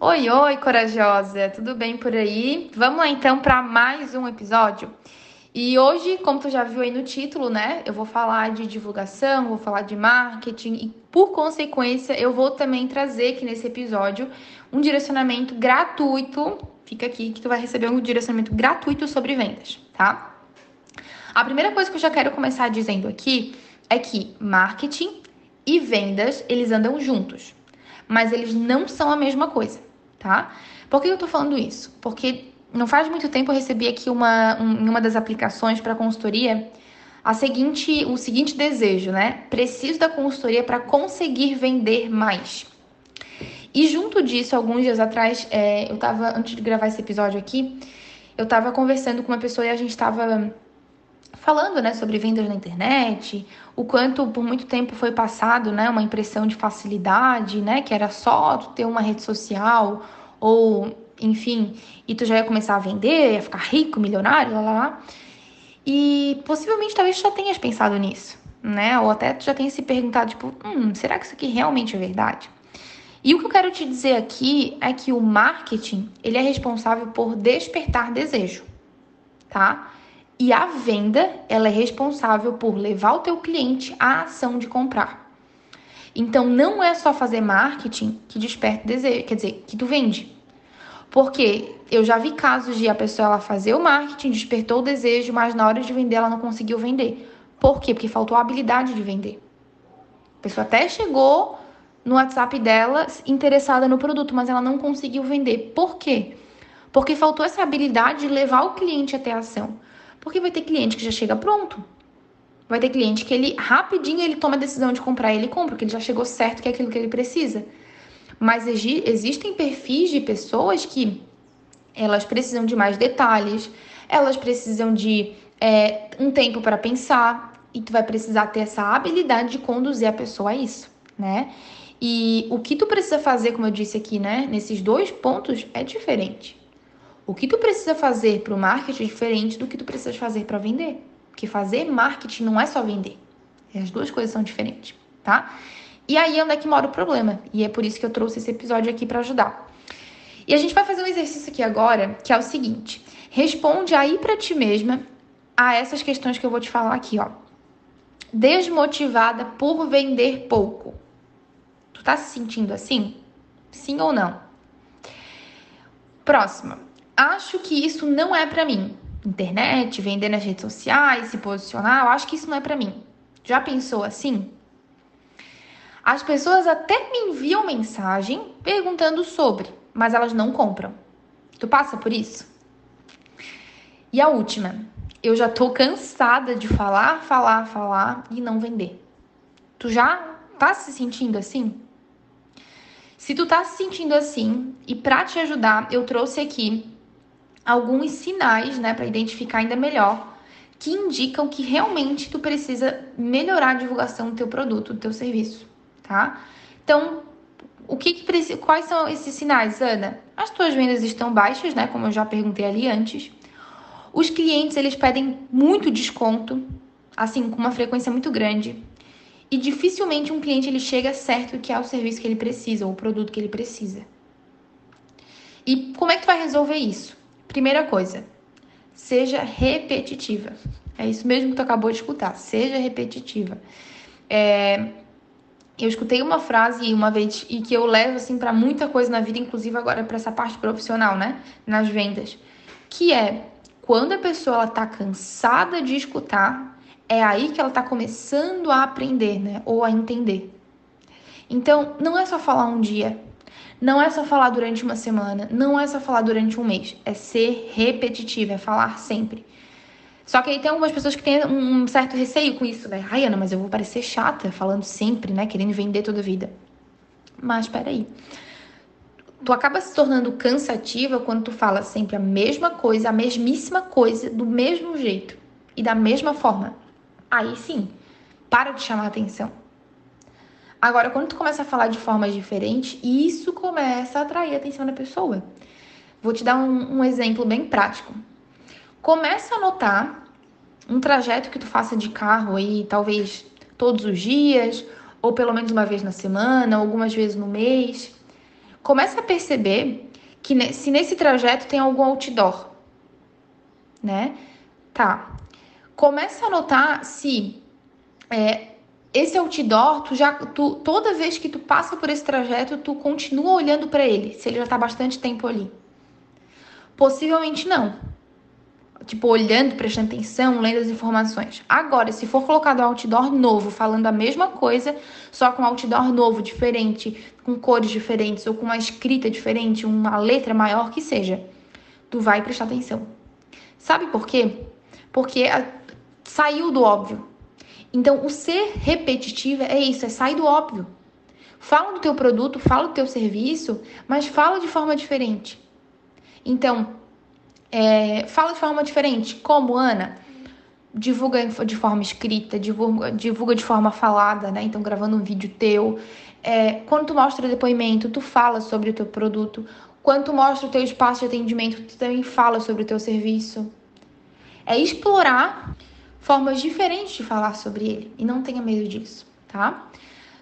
Oi, oi, corajosa, tudo bem por aí? Vamos lá então para mais um episódio. E hoje, como tu já viu aí no título, né, eu vou falar de divulgação, vou falar de marketing e, por consequência, eu vou também trazer aqui nesse episódio um direcionamento gratuito. Fica aqui que tu vai receber um direcionamento gratuito sobre vendas, tá? A primeira coisa que eu já quero começar dizendo aqui é que marketing e vendas, eles andam juntos, mas eles não são a mesma coisa tá? Por que eu tô falando isso? Porque não faz muito tempo eu recebi aqui uma, um, uma das aplicações para consultoria a seguinte, o seguinte desejo, né? Preciso da consultoria para conseguir vender mais. E junto disso, alguns dias atrás, é, eu tava, antes de gravar esse episódio aqui, eu tava conversando com uma pessoa e a gente tava falando, né, sobre vendas na internet, o quanto por muito tempo foi passado, né, uma impressão de facilidade, né, que era só tu ter uma rede social ou, enfim, e tu já ia começar a vender, ia ficar rico, milionário, lá, lá, lá. E possivelmente talvez tu já tenhas pensado nisso, né? Ou até tu já tenha se perguntado, tipo, hum, será que isso aqui realmente é verdade? E o que eu quero te dizer aqui é que o marketing, ele é responsável por despertar desejo, tá? E a venda, ela é responsável por levar o teu cliente à ação de comprar. Então não é só fazer marketing que desperta desejo, quer dizer, que tu vende. Porque eu já vi casos de a pessoa ela fazer o marketing, despertou o desejo, mas na hora de vender ela não conseguiu vender. Por quê? Porque faltou a habilidade de vender. A pessoa até chegou no WhatsApp dela interessada no produto, mas ela não conseguiu vender. Por quê? Porque faltou essa habilidade de levar o cliente até a ação. Porque vai ter cliente que já chega pronto. Vai ter cliente que ele rapidinho ele toma a decisão de comprar ele compra, porque ele já chegou certo que é aquilo que ele precisa. Mas existem perfis de pessoas que elas precisam de mais detalhes, elas precisam de é, um tempo para pensar e tu vai precisar ter essa habilidade de conduzir a pessoa a isso, né? E o que tu precisa fazer, como eu disse aqui, né, nesses dois pontos é diferente. O que tu precisa fazer para o marketing é diferente do que tu precisa fazer para vender. Porque fazer marketing não é só vender. As duas coisas são diferentes, tá? E aí é onde é que mora o problema. E é por isso que eu trouxe esse episódio aqui para ajudar. E a gente vai fazer um exercício aqui agora, que é o seguinte: responde aí para ti mesma a essas questões que eu vou te falar aqui, ó. Desmotivada por vender pouco. Tu tá se sentindo assim? Sim ou não? Próxima acho que isso não é para mim. Internet, vender nas redes sociais, se posicionar, eu acho que isso não é para mim. Já pensou assim? As pessoas até me enviam mensagem perguntando sobre, mas elas não compram. Tu passa por isso? E a última, eu já tô cansada de falar, falar, falar e não vender. Tu já tá se sentindo assim? Se tu tá se sentindo assim, e para te ajudar, eu trouxe aqui alguns sinais, né, para identificar ainda melhor, que indicam que realmente tu precisa melhorar a divulgação do teu produto, do teu serviço, tá? Então, o que, que quais são esses sinais, Ana? As tuas vendas estão baixas, né, como eu já perguntei ali antes. Os clientes, eles pedem muito desconto, assim, com uma frequência muito grande. E dificilmente um cliente ele chega certo que é o serviço que ele precisa, ou o produto que ele precisa. E como é que tu vai resolver isso? Primeira coisa, seja repetitiva. É isso mesmo que tu acabou de escutar. Seja repetitiva. É, eu escutei uma frase uma vez e que eu levo assim para muita coisa na vida, inclusive agora para essa parte profissional, né, nas vendas, que é quando a pessoa ela tá cansada de escutar, é aí que ela tá começando a aprender, né, ou a entender. Então, não é só falar um dia, não é só falar durante uma semana, não é só falar durante um mês, é ser repetitivo, é falar sempre. Só que aí tem algumas pessoas que têm um certo receio com isso, né? Ai, Ana, mas eu vou parecer chata falando sempre, né? Querendo vender toda a vida. Mas peraí. Tu acaba se tornando cansativa quando tu fala sempre a mesma coisa, a mesmíssima coisa, do mesmo jeito e da mesma forma. Aí sim, para de chamar atenção. Agora, quando tu começa a falar de formas diferentes, isso começa a atrair a atenção da pessoa. Vou te dar um, um exemplo bem prático. Começa a notar um trajeto que tu faça de carro aí, talvez todos os dias, ou pelo menos uma vez na semana, algumas vezes no mês. começa a perceber que se nesse trajeto tem algum outdoor, né? Tá. Começa a notar se é, esse outdoor, tu já, tu, toda vez que tu passa por esse trajeto, tu continua olhando para ele, se ele já tá bastante tempo ali. Possivelmente não. Tipo, olhando, prestando atenção, lendo as informações. Agora, se for colocado um outdoor novo, falando a mesma coisa, só com um outdoor novo, diferente, com cores diferentes, ou com uma escrita diferente, uma letra maior que seja, tu vai prestar atenção. Sabe por quê? Porque a, saiu do óbvio. Então, o ser repetitivo é isso, é sair do óbvio. Fala do teu produto, fala do teu serviço, mas fala de forma diferente. Então, é, fala de forma diferente. Como, Ana? Divulga de forma escrita, divulga, divulga de forma falada, né? Então, gravando um vídeo teu. É, quando tu mostra depoimento, tu fala sobre o teu produto. Quando tu mostra o teu espaço de atendimento, tu também fala sobre o teu serviço. É explorar formas diferentes de falar sobre ele e não tenha medo disso, tá?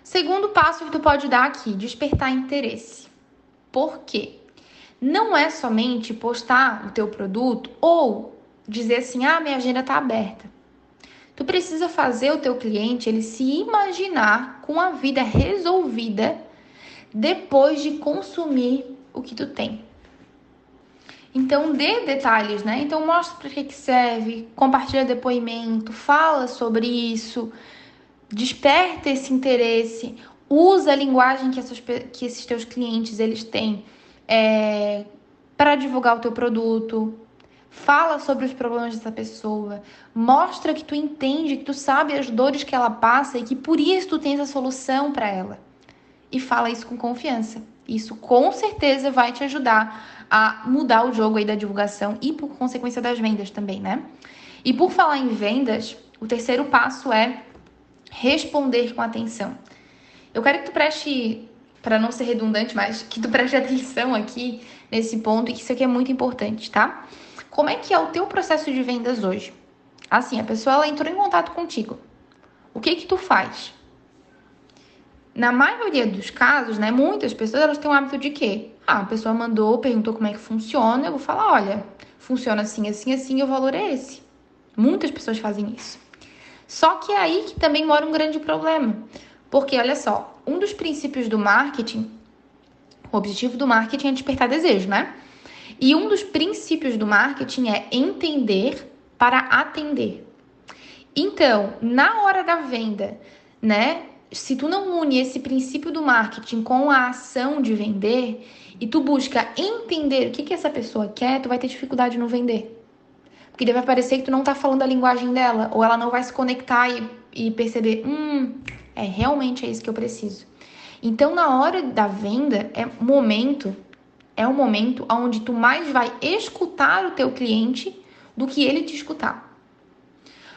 Segundo passo que tu pode dar aqui, despertar interesse. Por quê? Não é somente postar o teu produto ou dizer assim: "Ah, minha agenda está aberta". Tu precisa fazer o teu cliente ele se imaginar com a vida resolvida depois de consumir o que tu tem. Então, dê detalhes, né? Então, mostra para que, que serve, compartilha depoimento, fala sobre isso, desperta esse interesse, usa a linguagem que, essas, que esses teus clientes eles têm é, para divulgar o teu produto. Fala sobre os problemas dessa pessoa, mostra que tu entende, que tu sabe as dores que ela passa e que por isso tu tens a solução para ela. E fala isso com confiança. Isso com certeza vai te ajudar a mudar o jogo aí da divulgação e por consequência das vendas também, né? E por falar em vendas, o terceiro passo é responder com atenção. Eu quero que tu preste, para não ser redundante, mas que tu preste atenção aqui nesse ponto e que isso aqui é muito importante, tá? Como é que é o teu processo de vendas hoje? Assim, a pessoa ela entrou em contato contigo. O que que tu faz? Na maioria dos casos, né, muitas pessoas elas têm o hábito de quê? Ah, a pessoa mandou, perguntou como é que funciona, eu vou falar, olha, funciona assim, assim, assim, e o valor é esse. Muitas pessoas fazem isso. Só que é aí que também mora um grande problema. Porque, olha só, um dos princípios do marketing, o objetivo do marketing é despertar desejo, né? E um dos princípios do marketing é entender para atender. Então, na hora da venda, né, se tu não une esse princípio do marketing com a ação de vender e tu busca entender o que, que essa pessoa quer, tu vai ter dificuldade no vender. Porque deve parecer que tu não tá falando a linguagem dela, ou ela não vai se conectar e, e perceber, hum, é realmente é isso que eu preciso. Então, na hora da venda, é momento, é o momento onde tu mais vai escutar o teu cliente do que ele te escutar.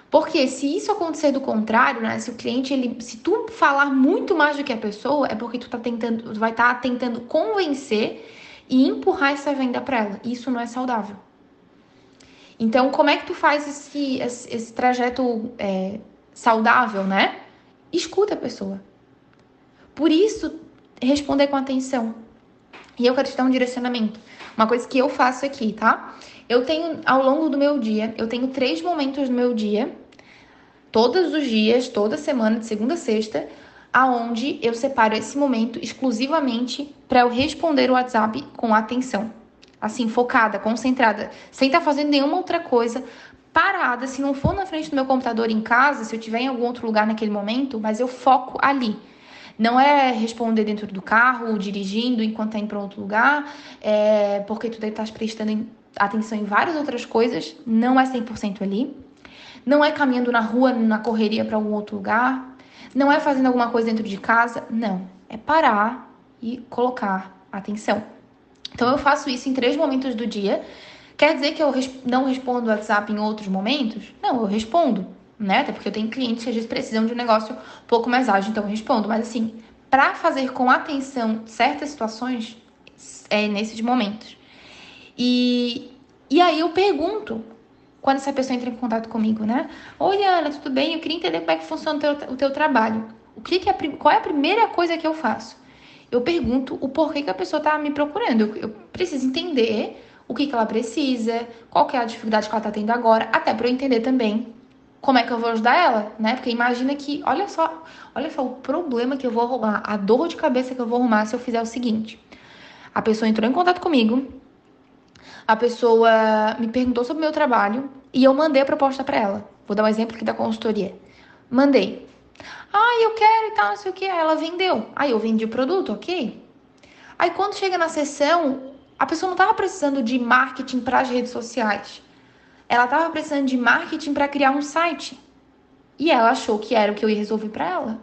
Porque se isso acontecer do contrário, né? Se o cliente, ele, se tu falar muito mais do que a pessoa, é porque tu tá tentando, tu vai estar tá tentando convencer e empurrar essa venda para ela. Isso não é saudável. Então, como é que tu faz esse, esse, esse trajeto é, saudável, né? Escuta a pessoa. Por isso, responder com atenção. E eu quero te dar um direcionamento. Uma coisa que eu faço aqui, tá? Eu tenho, ao longo do meu dia, eu tenho três momentos no meu dia, todos os dias, toda semana, de segunda a sexta, aonde eu separo esse momento exclusivamente para eu responder o WhatsApp com atenção. Assim, focada, concentrada, sem estar tá fazendo nenhuma outra coisa, parada, se não for na frente do meu computador em casa, se eu estiver em algum outro lugar naquele momento, mas eu foco ali. Não é responder dentro do carro, dirigindo enquanto está indo para outro lugar, é porque tu deve estar tá prestando atenção em várias outras coisas, não é 100% ali. Não é caminhando na rua, na correria para algum outro lugar. Não é fazendo alguma coisa dentro de casa. Não. É parar e colocar atenção. Então eu faço isso em três momentos do dia. Quer dizer que eu não respondo o WhatsApp em outros momentos? Não, eu respondo, né? Até porque eu tenho clientes que às vezes precisam de um negócio um pouco mais ágil, então eu respondo. Mas assim, para fazer com atenção certas situações, é nesses momentos. E, e aí eu pergunto, quando essa pessoa entra em contato comigo, né? Oi, Ana, tudo bem? Eu queria entender como é que funciona o teu, o teu trabalho. O que, que é, qual é a primeira coisa que eu faço? eu pergunto o porquê que a pessoa tá me procurando. Eu, eu preciso entender o que, que ela precisa, qual que é a dificuldade que ela tá tendo agora, até para eu entender também como é que eu vou ajudar ela, né? Porque imagina que, olha só, olha só o problema que eu vou arrumar, a dor de cabeça que eu vou arrumar se eu fizer o seguinte. A pessoa entrou em contato comigo, a pessoa me perguntou sobre o meu trabalho e eu mandei a proposta para ela. Vou dar um exemplo aqui da consultoria. Mandei. Ah, eu quero e tal, não sei o que. Ela vendeu. Aí eu vendi o produto, ok? Aí quando chega na sessão, a pessoa não estava precisando de marketing para as redes sociais. Ela estava precisando de marketing para criar um site. E ela achou que era o que eu ia resolver para ela.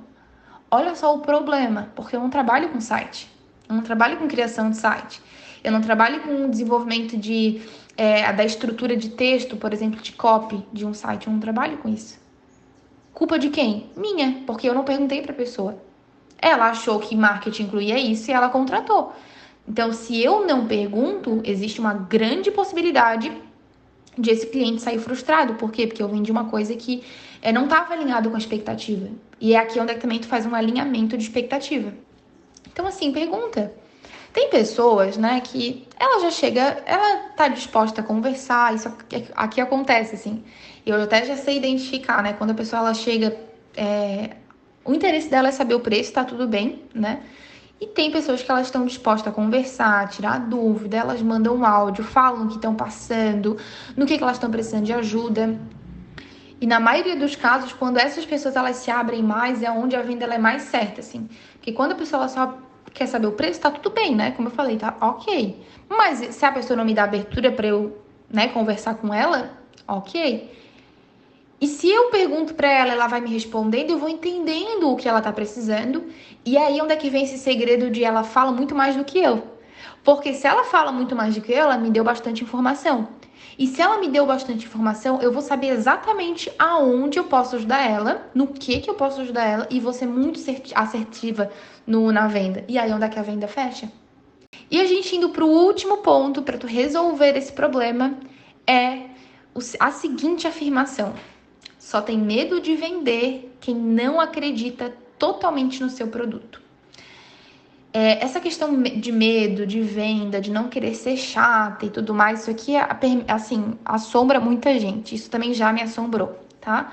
Olha só o problema, porque eu não trabalho com site. Eu não trabalho com criação de site. Eu não trabalho com desenvolvimento de, é, da estrutura de texto, por exemplo, de copy de um site. Eu não trabalho com isso. Culpa de quem? Minha, porque eu não perguntei para a pessoa. Ela achou que marketing incluía isso e ela contratou. Então, se eu não pergunto, existe uma grande possibilidade de esse cliente sair frustrado. Por quê? Porque eu vendi uma coisa que é, não estava alinhado com a expectativa. E é aqui onde é que também tu faz um alinhamento de expectativa. Então, assim, pergunta. Tem pessoas, né, que ela já chega, ela tá disposta a conversar, isso aqui, acontece, assim. Eu até já sei identificar, né, quando a pessoa ela chega, é, o interesse dela é saber o preço, tá tudo bem, né? E tem pessoas que elas estão dispostas a conversar, tirar dúvida, elas mandam um áudio, falam o que estão passando, no que, que elas estão precisando de ajuda. E na maioria dos casos, quando essas pessoas elas se abrem mais, é onde a venda ela é mais certa, assim. Porque quando a pessoa ela só quer saber o preço, tá tudo bem, né? Como eu falei, tá ok. Mas se a pessoa não me dá abertura para eu, né, conversar com ela, ok. E se eu pergunto para ela, ela vai me respondendo, eu vou entendendo o que ela tá precisando. E aí onde é que vem esse segredo de ela fala muito mais do que eu? Porque se ela fala muito mais do que eu, ela me deu bastante informação. E se ela me deu bastante informação, eu vou saber exatamente aonde eu posso ajudar ela, no que que eu posso ajudar ela e vou ser muito assertiva no, na venda. E aí onde é que a venda fecha? E a gente indo para o último ponto para tu resolver esse problema é a seguinte afirmação: só tem medo de vender quem não acredita totalmente no seu produto. É, essa questão de medo, de venda, de não querer ser chata e tudo mais, isso aqui, assim, assombra muita gente. Isso também já me assombrou, tá?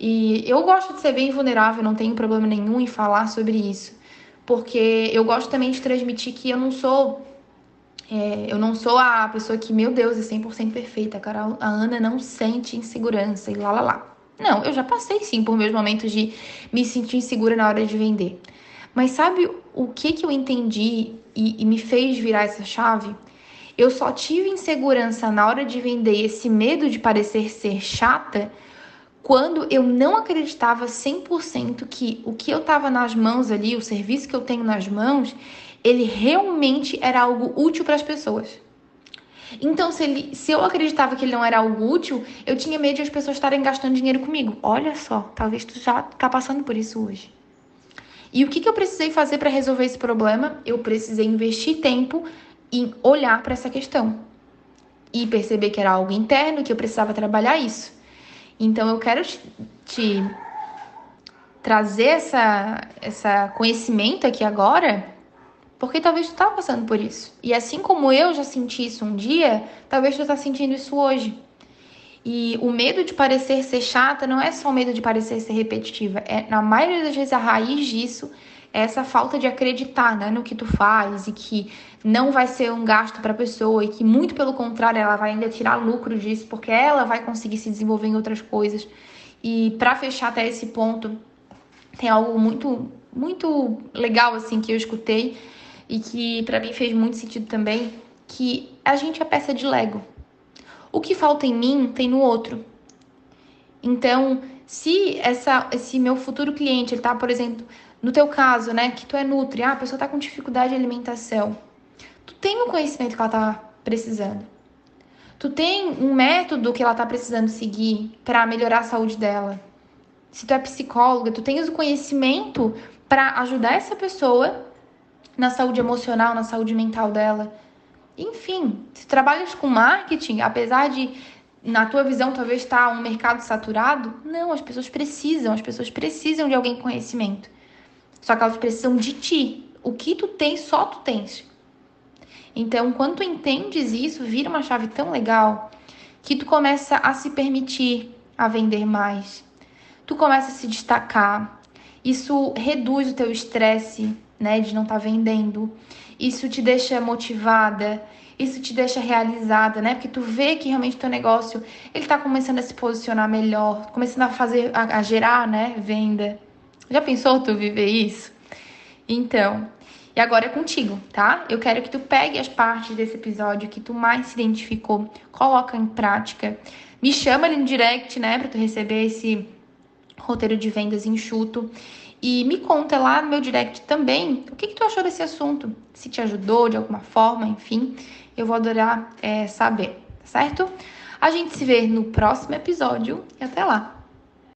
E eu gosto de ser bem vulnerável, não tenho problema nenhum em falar sobre isso. Porque eu gosto também de transmitir que eu não sou é, eu não sou a pessoa que, meu Deus, é 100% perfeita. Cara, a Ana não sente insegurança e lá, lá, lá. Não, eu já passei sim por meus momentos de me sentir insegura na hora de vender. Mas sabe o que, que eu entendi e, e me fez virar essa chave? Eu só tive insegurança na hora de vender esse medo de parecer ser chata quando eu não acreditava 100% que o que eu tava nas mãos ali, o serviço que eu tenho nas mãos, ele realmente era algo útil para as pessoas. Então, se, ele, se eu acreditava que ele não era algo útil, eu tinha medo de as pessoas estarem gastando dinheiro comigo. Olha só, talvez tu já tá passando por isso hoje. E o que, que eu precisei fazer para resolver esse problema? Eu precisei investir tempo em olhar para essa questão e perceber que era algo interno que eu precisava trabalhar isso. Então, eu quero te, te trazer essa, essa conhecimento aqui agora porque talvez tu tá passando por isso. E assim como eu já senti isso um dia, talvez tu tá sentindo isso hoje. E o medo de parecer ser chata não é só o medo de parecer ser repetitiva. É, na maioria das vezes, a raiz disso é essa falta de acreditar né, no que tu faz e que não vai ser um gasto para a pessoa e que, muito pelo contrário, ela vai ainda tirar lucro disso porque ela vai conseguir se desenvolver em outras coisas. E para fechar até esse ponto, tem algo muito, muito legal assim que eu escutei e que para mim fez muito sentido também, que a gente é peça de Lego. O que falta em mim tem no outro. Então, se essa, esse meu futuro cliente, ele tá, por exemplo, no teu caso, né, que tu é nutri, ah, a pessoa tá com dificuldade de alimentação. Tu tem o conhecimento que ela tá precisando. Tu tem um método que ela tá precisando seguir para melhorar a saúde dela. Se tu é psicóloga, tu tens o conhecimento para ajudar essa pessoa na saúde emocional, na saúde mental dela. Enfim, se trabalhas com marketing, apesar de na tua visão talvez estar tá um mercado saturado, não, as pessoas precisam, as pessoas precisam de alguém com conhecimento. Só que elas precisam de ti. O que tu tem, só tu tens. Então, quando tu entendes isso, vira uma chave tão legal que tu começa a se permitir a vender mais. Tu começa a se destacar. Isso reduz o teu estresse, né, de não estar tá vendendo. Isso te deixa motivada, isso te deixa realizada, né? Porque tu vê que realmente teu negócio, ele tá começando a se posicionar melhor, começando a fazer a, a gerar, né, venda. Já pensou tu viver isso? Então, e agora é contigo, tá? Eu quero que tu pegue as partes desse episódio que tu mais se identificou, coloca em prática. Me chama ali no direct, né, para tu receber esse roteiro de vendas enxuto. E me conta lá no meu direct também o que, que tu achou desse assunto, se te ajudou de alguma forma, enfim. Eu vou adorar é, saber, certo? A gente se vê no próximo episódio e até lá!